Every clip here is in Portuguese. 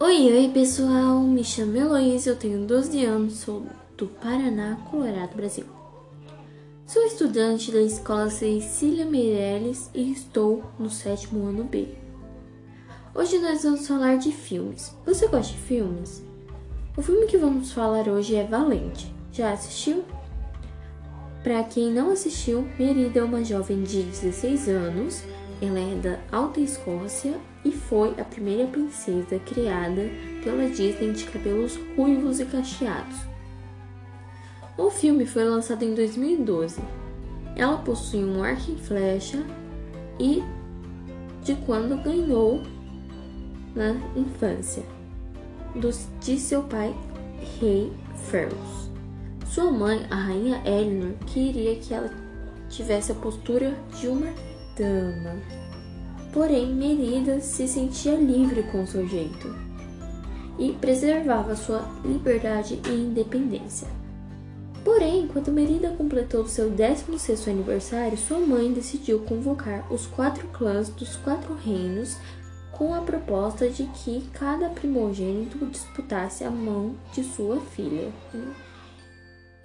Oi, oi pessoal, me chamo Heloísa, eu tenho 12 anos, sou do Paraná, Colorado, Brasil. Sou estudante da Escola Cecília Meirelles e estou no sétimo ano B. Hoje nós vamos falar de filmes. Você gosta de filmes? O filme que vamos falar hoje é Valente. Já assistiu? Para quem não assistiu, Merida é uma jovem de 16 anos ela é da Alta Escócia e foi a primeira princesa criada pela Disney de cabelos ruivos e cacheados. O filme foi lançado em 2012. Ela possui um arco e flecha e de quando ganhou na infância de seu pai, rei Ferus. Sua mãe, a rainha Eleanor, queria que ela tivesse a postura de uma dama. Porém, Merida se sentia livre com seu jeito e preservava sua liberdade e independência. Porém, quando Merida completou seu 16º aniversário, sua mãe decidiu convocar os quatro clãs dos quatro reinos com a proposta de que cada primogênito disputasse a mão de sua filha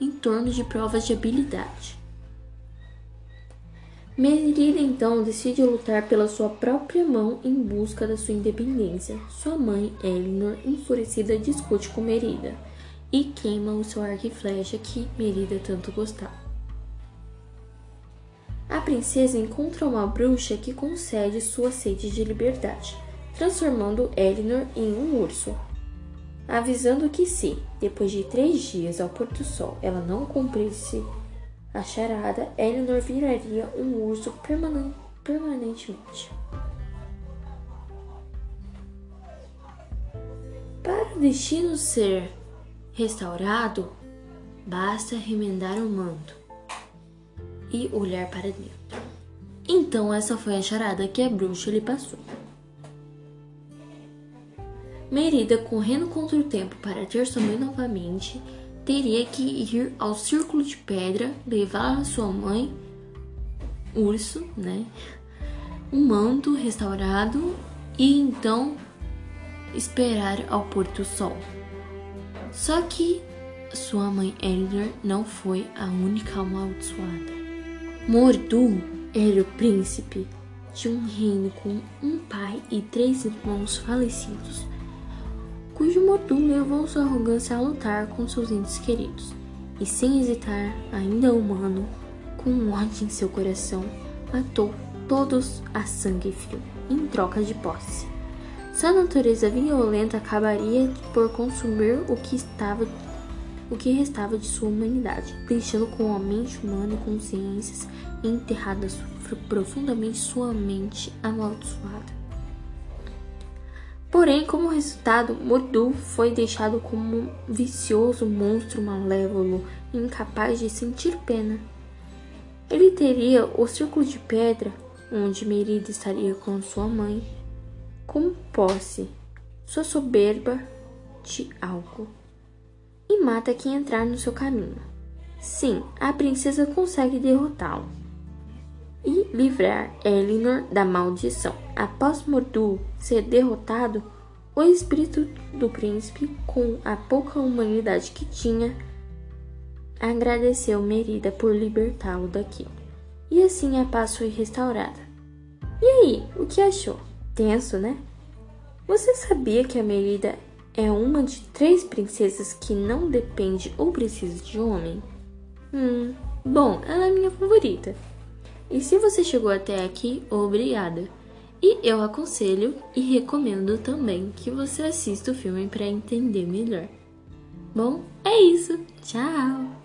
em torno de provas de habilidade. Merida então decide lutar pela sua própria mão em busca da sua independência. Sua mãe, Elinor, enfurecida, discute com Merida e queima o seu arco e flecha que Merida tanto gostava. A princesa encontra uma bruxa que concede sua sede de liberdade, transformando Elinor em um urso, avisando que se, depois de três dias ao pôr do sol, ela não cumprisse a charada, Eleanor viraria um urso permanen permanentemente. Para o destino ser restaurado, basta remendar o manto e olhar para dentro. Então, essa foi a charada que a bruxa lhe passou. Merida, correndo contra o tempo para ter mãe novamente, teria que ir ao círculo de pedra, levar sua mãe, urso, né? Um manto restaurado e então esperar ao pôr do sol. Só que sua mãe Elder não foi a única amaldiçoada. Mordu era o príncipe de um reino com um pai e três irmãos falecidos cujo Motum levou sua arrogância a lutar com seus entes queridos, e sem hesitar, ainda humano, com ódio em seu coração, matou todos a sangue frio, em troca de posse. Sua natureza violenta acabaria por consumir o que estava o que restava de sua humanidade, deixando com a mente humana e consciências enterradas profundamente sua mente amaldiçoada. Porém, como resultado, Mordu foi deixado como um vicioso monstro malévolo, incapaz de sentir pena. Ele teria o círculo de pedra, onde Merida estaria com sua mãe, como posse, sua soberba de algo, e mata quem entrar no seu caminho. Sim, a princesa consegue derrotá-lo livrar Elinor da maldição. Após Mordu ser derrotado, o espírito do príncipe, com a pouca humanidade que tinha, agradeceu Merida por libertá-lo daqui. E assim a paz foi restaurada. E aí, o que achou? Tenso, né? Você sabia que a Merida é uma de três princesas que não depende ou precisa de homem? Hum, bom, ela é minha favorita. E se você chegou até aqui, obrigada. E eu aconselho e recomendo também que você assista o filme para entender melhor. Bom, é isso. Tchau!